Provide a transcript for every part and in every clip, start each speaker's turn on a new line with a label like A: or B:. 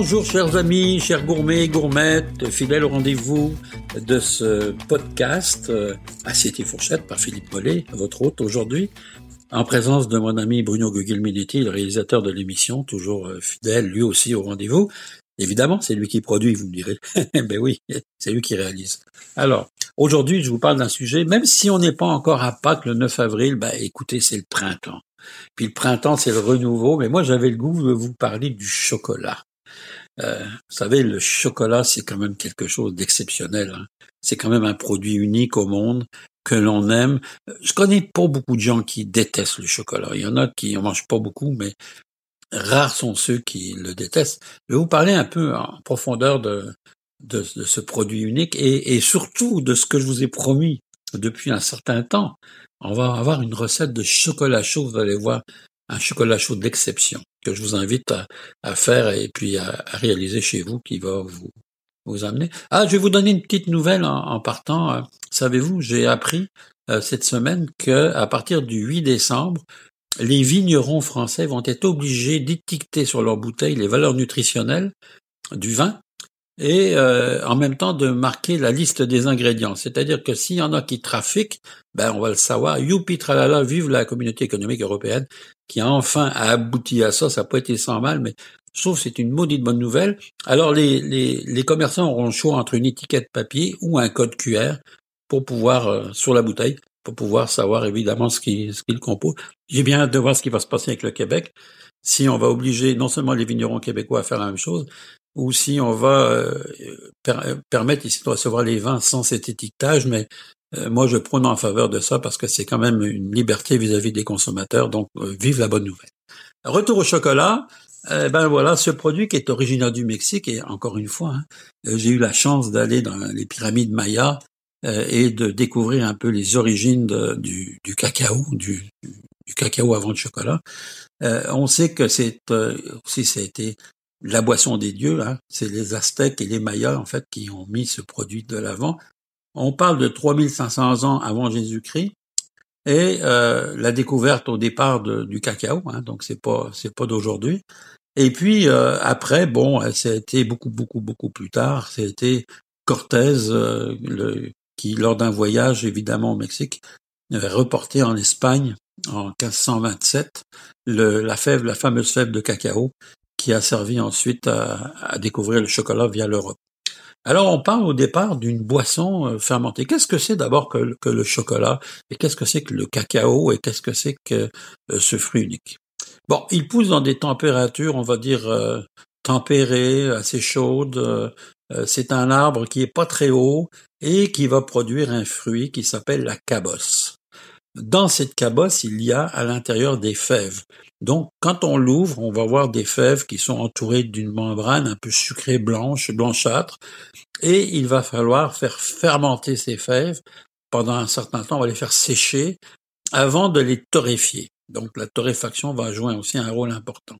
A: Bonjour chers amis, chers gourmets, gourmettes, fidèles au rendez-vous de ce podcast euh, Assiette et fourchette par Philippe Mollet, votre hôte aujourd'hui, en présence de mon ami Bruno Gugelminetti, le réalisateur de l'émission, toujours euh, fidèle lui aussi au rendez-vous. Évidemment, c'est lui qui produit, vous me direz. ben oui, c'est lui qui réalise. Alors, aujourd'hui, je vous parle d'un sujet, même si on n'est pas encore à Pâques le 9 avril, ben écoutez, c'est le printemps. Puis le printemps, c'est le renouveau, mais moi j'avais le goût de vous parler du chocolat. Euh, vous savez, le chocolat, c'est quand même quelque chose d'exceptionnel. Hein. C'est quand même un produit unique au monde que l'on aime. Je connais pas beaucoup de gens qui détestent le chocolat. Il y en a qui en mangent pas beaucoup, mais rares sont ceux qui le détestent. Je vais vous parler un peu en profondeur de, de, ce produit unique et, et, surtout de ce que je vous ai promis depuis un certain temps. On va avoir une recette de chocolat chaud, vous allez voir, un chocolat chaud d'exception que je vous invite à, faire et puis à, réaliser chez vous qui va vous, vous amener. Ah, je vais vous donner une petite nouvelle en, partant. Euh, savez-vous, j'ai appris euh, cette semaine que à partir du 8 décembre, les vignerons français vont être obligés d'étiqueter sur leur bouteille les valeurs nutritionnelles du vin et euh, en même temps de marquer la liste des ingrédients. C'est-à-dire que s'il y en a qui trafiquent, ben on va le savoir. Youpi tralala, vive la communauté économique européenne qui a enfin abouti à ça. Ça n'a pas été sans mal, mais je trouve que c'est une maudite bonne nouvelle. Alors les, les, les, commerçants auront le choix entre une étiquette papier ou un code QR pour pouvoir, euh, sur la bouteille, pour pouvoir savoir évidemment ce qui, ce qui le compose. J'ai bien hâte de voir ce qui va se passer avec le Québec. Si on va obliger non seulement les vignerons québécois à faire la même chose, ou si on va euh, permettre ici de recevoir les vins sans cet étiquetage, mais euh, moi je prône en faveur de ça parce que c'est quand même une liberté vis-à-vis des consommateurs, donc euh, vive la bonne nouvelle. Retour au chocolat, ben voilà, ce produit qui est originaire du Mexique, et encore une fois, hein, j'ai eu la chance d'aller dans les pyramides mayas et de découvrir un peu les origines du, du, cacao, du, du, cacao avant le chocolat. on sait que c'est aussi ça a été la boisson des dieux, hein, c'est les Aztèques et les Mayas en fait qui ont mis ce produit de l'avant. On parle de 3500 ans avant Jésus-Christ et euh, la découverte au départ du cacao, hein, donc c'est pas c'est pas d'aujourd'hui. Et puis euh, après, bon, ça a été beaucoup beaucoup beaucoup plus tard. C'était Cortés euh, le, qui, lors d'un voyage évidemment au Mexique, reporté en Espagne en 1527 le, la fève, la fameuse fève de cacao qui a servi ensuite à, découvrir le chocolat via l'Europe. Alors on parle au départ d'une boisson euh, fermentée. Qu'est-ce que c'est d'abord que, le chocolat et qu'est-ce que c'est que le cacao et qu'est-ce que c'est que euh, ce fruit unique? Bon, il pousse dans des températures, on va dire euh, tempérées, assez chaudes. c'est un arbre qui est pas très haut et qui va produire un fruit qui s'appelle la cabosse. Dans cette cabosse, il y a à l'intérieur des fèves. Donc, quand on l'ouvre, on va voir des fèves qui sont entourées d'une membrane un peu sucrée blanche, blanchâtre, et il va falloir faire fermenter ces fèves pendant un certain temps, on va les faire sécher avant de les torréfier. Donc, la torréfaction va jouer aussi un rôle important.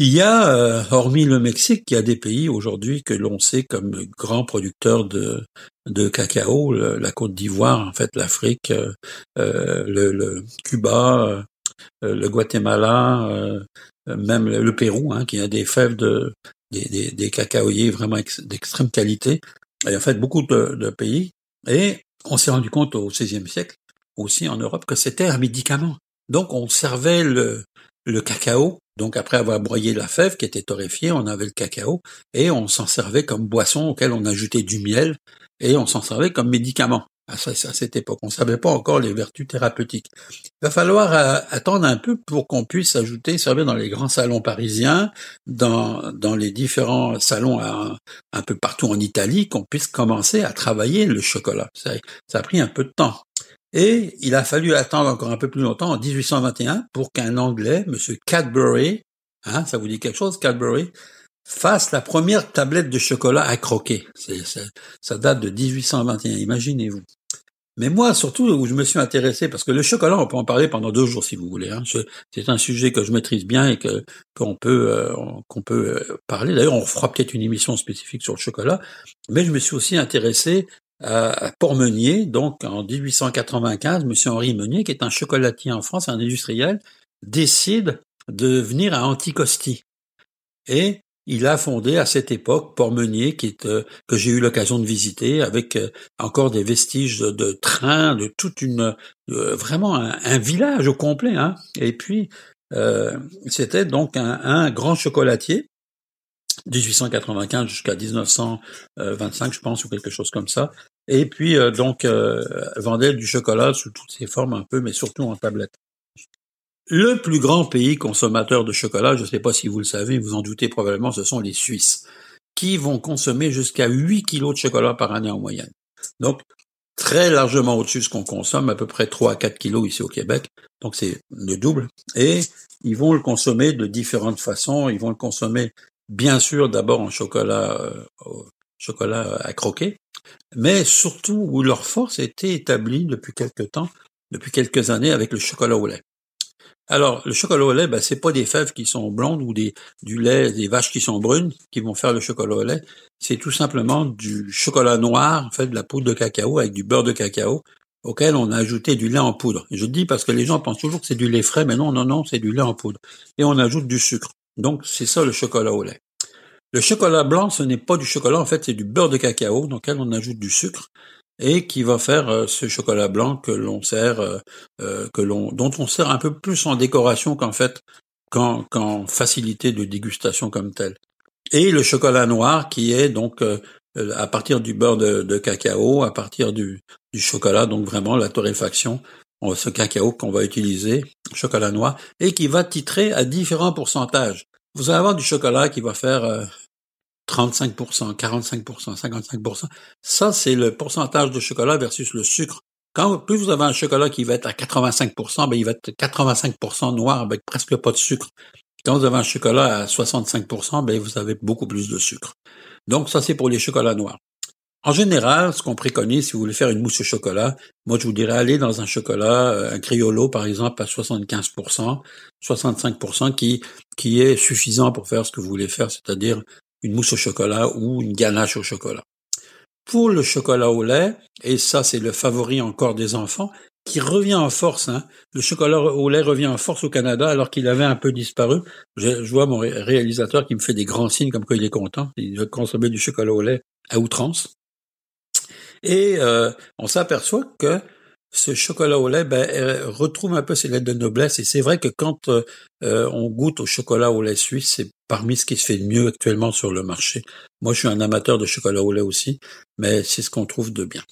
A: Il y a, euh, hormis le Mexique, il y a des pays aujourd'hui que l'on sait comme grands producteurs de, de cacao, la Côte d'Ivoire, en fait, l'Afrique, euh, euh, le, Cuba, le Guatemala, même le Pérou, hein, qui a des fèves de des, des, cacaoyers vraiment d'extrême qualité. A en fait beaucoup de, de pays. Et on s'est rendu compte au XVIe siècle, aussi en Europe, que c'était un médicament. Donc on servait le, le cacao. Donc après avoir broyé la fève qui était torréfiée, on avait le cacao et on s'en servait comme boisson auquel on ajoutait du miel et on s'en servait comme médicament. À, cette époque, on savait pas encore les vertus thérapeutiques. Il va falloir euh, attendre un peu pour qu'on puisse ajouter, servir dans les grands salons parisiens, dans, dans les différents salons un peu partout en Italie, qu'on puisse commencer à travailler le chocolat. Ça, ça a pris un peu de temps. Et il a fallu attendre encore un peu plus longtemps, en 1821, pour qu'un Anglais, M. Cadbury, hein, ça vous dit quelque chose, Cadbury, fasse la première tablette de chocolat à croquer. ça date de 1821, imaginez-vous. Mais moi, surtout, où je me suis intéressé, parce que le chocolat, on peut en parler pendant deux jours si vous voulez. Hein. C'est un sujet que je maîtrise bien et qu'on peut euh, qu'on peut euh, parler. D'ailleurs, on fera peut-être une émission spécifique sur le chocolat. Mais je me suis aussi intéressé à Port-Meunier, donc en 1895, M. Henri Meunier, qui est un chocolatier en France, un industriel, décide de venir à Anticosti. Et il a fondé à cette époque Port-Meunier, qui est euh, que j'ai eu l'occasion de visiter, avec euh, encore des vestiges de, trains, de toute une euh, vraiment un, village au complet. Hein. Et puis c'était donc un, grand chocolatier. 1895 jusqu'à 1925, je pense, ou quelque chose comme ça. Et puis donc vendait du chocolat sous toutes ses formes un peu, mais surtout en tablette. Le plus grand pays consommateur de chocolat, je ne sais pas si vous le savez, vous en doutez probablement, ce sont les Suisses, qui vont consommer jusqu'à 8 kilos de chocolat par année en moyenne. Donc, très largement au-dessus de ce qu'on consomme, à peu près 3 à 4 kilos ici au Québec. Donc, c'est le double. Et ils vont le consommer de différentes façons. Ils vont le consommer, bien sûr, d'abord en chocolat, euh, chocolat à croquer, mais surtout où leur force était établie depuis quelques temps, depuis quelques années avec le chocolat au lait. Alors, le chocolat au lait, ben, c'est pas des fèves qui sont blondes ou des, du lait des vaches qui sont brunes qui vont faire le chocolat au lait. C'est tout simplement du chocolat noir, en fait, de la poudre de cacao avec du beurre de cacao auquel on a ajouté du lait en poudre. je dis parce que les gens pensent toujours que c'est du lait frais, mais non, non, non, c'est du lait en poudre. Et on ajoute du sucre. Donc, c'est ça le chocolat au lait. Le chocolat blanc, ce n'est pas du chocolat, en fait, c'est du beurre de cacao, dans lequel on ajoute du sucre et qui va faire euh, ce chocolat blanc que l'on sert, euh, euh, que l'on, dont on sert un peu plus en décoration qu'en fait, qu'en, facilité de dégustation comme telle. Et le chocolat noir qui est donc à partir du beurre de, cacao, à partir du, du, chocolat, donc vraiment la torréfaction, ce cacao qu'on va utiliser, chocolat noir, et qui va titrer à différents pourcentages. Vous allez avoir du chocolat qui va faire 35%, 45%, 55%. Ça, c'est le pourcentage de chocolat versus le sucre. Quand plus vous avez un chocolat qui va être à 85%, ben, il va être 85% noir avec presque pas de sucre. Quand vous avez un chocolat à 65%, ben, vous avez beaucoup plus de sucre. Donc, ça, c'est pour les chocolats noirs. En général, ce qu'on préconise, si vous voulez faire une mousse au chocolat, moi, je vous dirais aller dans un chocolat, euh, un criollo, par exemple, à 75%, 65%, qui, qui est suffisant pour faire ce que vous voulez faire, c'est-à-dire une mousse au chocolat ou une ganache au chocolat. Pour le chocolat au lait, et ça c'est le favori encore des enfants, qui revient en force. Hein. Le chocolat au lait revient en force au Canada alors qu'il avait un peu disparu. Je, vois mon réalisateur qui me fait des grands signes comme quoi il est content. Il veut consommer du chocolat au lait à outrance. Et euh, on s'aperçoit que ce chocolat au lait ben, euh, retrouve un peu ses lettres de noblesse. Et c'est vrai que quand euh, euh, on goûte au chocolat au lait suisse, c'est parmi ce qui se fait de mieux actuellement sur le marché. Moi, je suis un amateur de chocolat au lait aussi, mais c'est ce qu'on trouve de bien.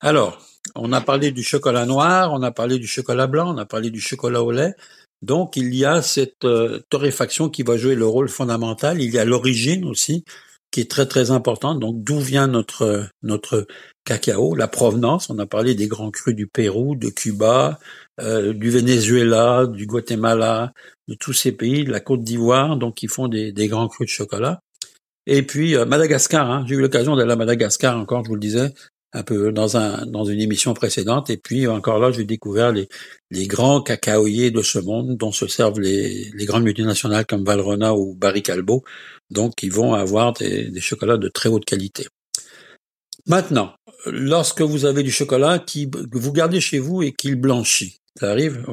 A: Alors, on a parlé du chocolat noir, on a parlé du chocolat blanc, on a parlé du chocolat au lait. Donc, il y a cette torréfaction qui va jouer le rôle fondamental. Il y a l'origine aussi, qui est très très importante. Donc, d'où vient notre notre cacao, la provenance? On a parlé des grands crus du Pérou, de Cuba, euh, du Venezuela, du Guatemala, de tous ces pays, de la Côte d'Ivoire, donc qui font des, grands crus de chocolat. Et puis euh, Madagascar, hein. j'ai eu l'occasion d'aller à Madagascar encore, je vous le disais, un peu dans un dans une émission précédente. Et puis encore là, j'ai découvert les, les grands cacaoyers de ce monde dont se servent les, les grandes multinationales comme Valrhona ou Barry Calbo, donc qui vont avoir des, des chocolats de très haute qualité. Maintenant, lorsque vous avez du chocolat qui, que vous gardez chez vous et qu'il blanchit, ça arrive.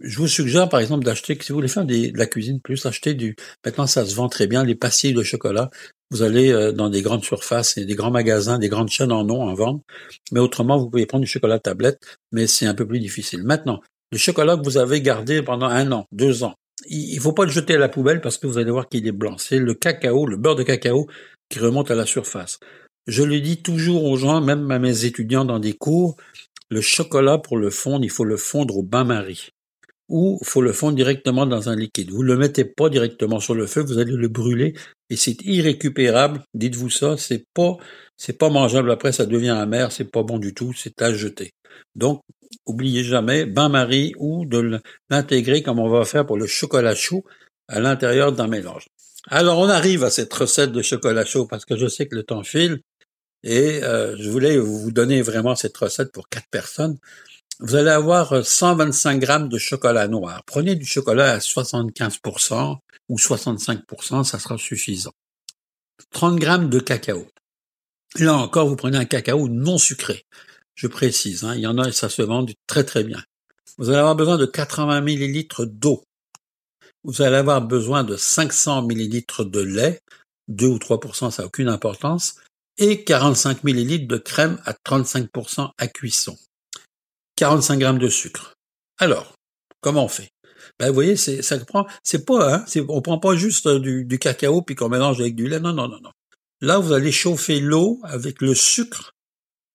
A: Je vous suggère, par exemple, d'acheter, si vous voulez faire de la cuisine plus, acheter du, maintenant ça se vend très bien, les pastilles de chocolat. Vous allez euh, dans des grandes surfaces et des grands magasins, des grandes chaînes en ont en vente. Mais autrement, vous pouvez prendre du chocolat tablette, mais c'est un peu plus difficile. Maintenant, le chocolat que vous avez gardé pendant un an, deux ans, il ne faut pas le jeter à la poubelle parce que vous allez voir qu'il est blanc. C'est le cacao, le beurre de cacao qui remonte à la surface. Je le dis toujours aux gens, même à mes étudiants dans des cours, le chocolat pour le fondre, il faut le fondre au bain-marie. Ou il faut le fondre directement dans un liquide. Vous ne le mettez pas directement sur le feu, vous allez le brûler et c'est irrécupérable. Dites-vous ça, c'est pas, c'est pas mangeable après, ça devient amer, c'est pas bon du tout, c'est à jeter. Donc, oubliez jamais bain-marie ou de l'intégrer comme on va faire pour le chocolat chaud à l'intérieur d'un mélange. Alors, on arrive à cette recette de chocolat chaud parce que je sais que le temps file. Et euh, je voulais vous donner vraiment cette recette pour quatre personnes. Vous allez avoir 125 grammes de chocolat noir. Prenez du chocolat à 75% ou 65%, ça sera suffisant. 30 grammes de cacao. Là encore, vous prenez un cacao non sucré. Je précise, hein, il y en a et ça se vend très très bien. Vous allez avoir besoin de 80 millilitres d'eau. Vous allez avoir besoin de 500 millilitres de lait 2 ou 3%, ça n'a aucune importance, et 45 millilitres de crème à 35% à cuisson. 45 grammes de sucre. Alors, comment on fait? Ben, vous voyez, ça prend, c'est pas, hein, on prend pas juste euh, du, cacao puis qu'on mélange avec du lait. Non, non, non, non. Là, vous allez chauffer l'eau avec le sucre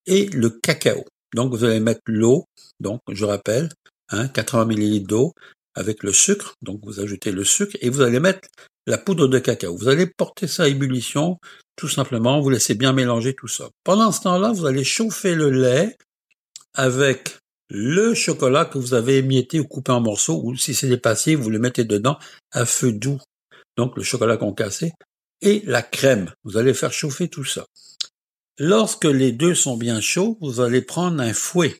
A: et le cacao. Donc, vous allez mettre l'eau, donc, je rappelle, hein, 80 millilitres d'eau avec le sucre. Donc, vous ajoutez le sucre et vous allez mettre la poudre de cacao. Vous allez porter ça à ébullition, tout simplement. Vous laissez bien mélanger tout ça. Pendant ce temps-là, vous allez chauffer le lait avec le chocolat que vous avez émietté ou coupé en morceaux, ou si c'est dépassé, vous le mettez dedans à feu doux. Donc le chocolat concassé et la crème. Vous allez faire chauffer tout ça. Lorsque les deux sont bien chauds, vous allez prendre un fouet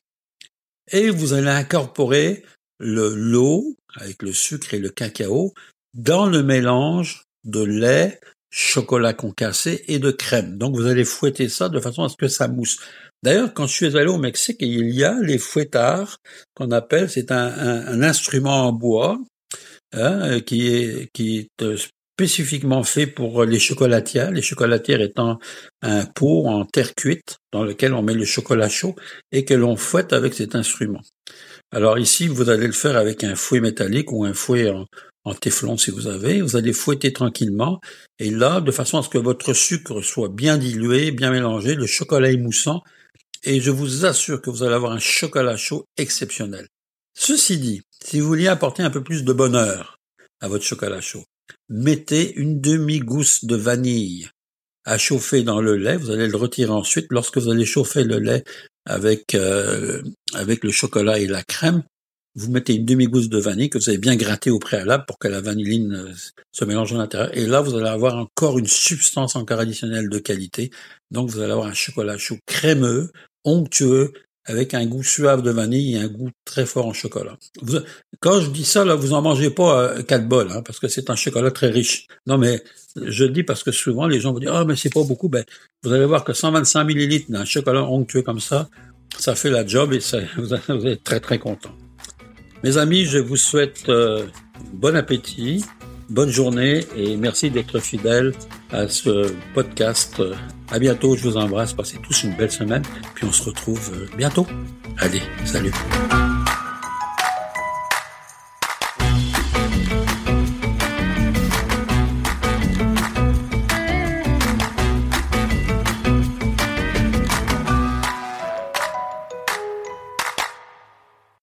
A: et vous allez incorporer le l'eau avec le sucre et le cacao dans le mélange de lait, chocolat concassé et de crème. Donc vous allez fouetter ça de façon à ce que ça mousse. D'ailleurs, quand je suis allé au Mexique, il y a les fouettards qu'on appelle, c'est un, instrument en bois hein, qui est qui est euh, spécifiquement fait pour les chocolatières, les chocolatières étant un pot en terre cuite dans lequel on met le chocolat chaud et que l'on fouette avec cet instrument. Alors ici, vous allez le faire avec un fouet métallique ou un fouet en, en téflon si vous avez. Vous allez fouetter tranquillement et là, de façon à ce que votre sucre soit bien dilué, bien mélangé, le chocolat émoussant et je vous assure que vous allez avoir un chocolat chaud exceptionnel. Ceci dit, si vous vouliez apporter un peu plus de bonheur à votre chocolat chaud, mettez une demi-gousse de vanille à chauffer dans le lait. Vous allez le retirer ensuite. Lorsque vous allez chauffer le lait avec, euh, avec le chocolat et la crème, vous mettez une demi-gousse de vanille que vous avez bien gratté au préalable pour que la vanilline euh, se mélange à l'intérieur. Et là, vous allez avoir encore une substance encore additionnelle de qualité. Donc, vous allez avoir un chocolat chaud crémeux, onctueux, avec un goût suave de vanille et un goût très fort en chocolat. quand je dis ça, là, vous en mangez pas euh, quatre bols, hein, parce que c'est un chocolat très riche. Non, mais je dis parce que souvent les gens vont dire ah mais c'est pas beaucoup. Ben vous allez voir que 125 millilitres d'un chocolat onctueux comme ça, ça fait la job et ça, vous êtes très très content. Mes amis, je vous souhaite euh, bon appétit, bonne journée et merci d'être fidèles à ce podcast. À bientôt, je vous embrasse, passez tous une belle semaine, puis on se retrouve euh, bientôt. Allez, salut.